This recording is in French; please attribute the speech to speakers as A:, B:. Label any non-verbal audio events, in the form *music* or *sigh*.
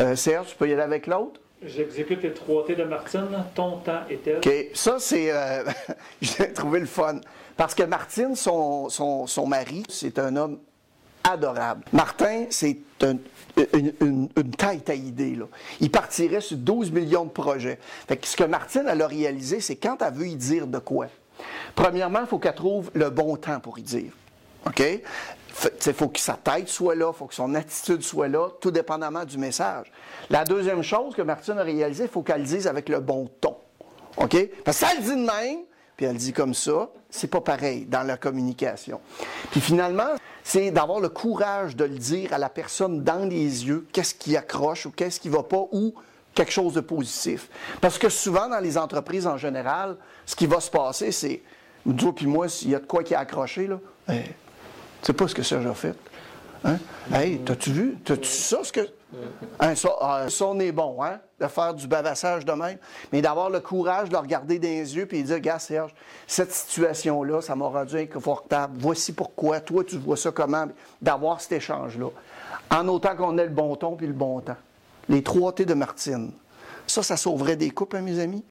A: Euh, Serge, tu peux y aller avec l'autre?
B: J'exécute les trois T de Martine. Ton temps est-elle?
A: OK. Ça, c'est. euh, *laughs* J'ai trouvé le fun. Parce que Martine, son, son, son mari, c'est un homme adorable. Martin, c'est un- une, une, une tête à idée. Là. Il partirait sur 12 millions de projets. Fait que ce que Martine, elle a réalisé, c'est quand elle veut y dire de quoi. Premièrement, il faut qu'elle trouve le bon temps pour y dire. OK? Il faut que sa tête soit là, il faut que son attitude soit là, tout dépendamment du message. La deuxième chose que Martine a réalisé, il faut qu'elle le dise avec le bon ton. OK? Parce que ça, elle dit de même, puis elle dit comme ça, c'est pas pareil dans la communication. Puis finalement, c'est d'avoir le courage de le dire à la personne dans les yeux, qu'est-ce qui accroche ou qu'est-ce qui va pas, ou quelque chose de positif. Parce que souvent, dans les entreprises en général, ce qui va se passer, c'est, toi puis moi, s'il y a de quoi qui est accroché, là, hey, tu sais pas ce que Serge a fait. Hein? Hey, t'as-tu vu? T'as-tu ça, ce que. Hein, ça, ah, ça, on est bon, hein? De faire du bavassage de même. Mais d'avoir le courage de le regarder dans les yeux et de dire, gars, Serge, cette situation-là, ça m'a rendu inconfortable. Voici pourquoi. Toi, tu vois ça comment? D'avoir cet échange-là. En autant qu'on ait le bon ton puis le bon temps. Les trois T de Martine. Ça, ça sauverait des couples, hein, mes amis?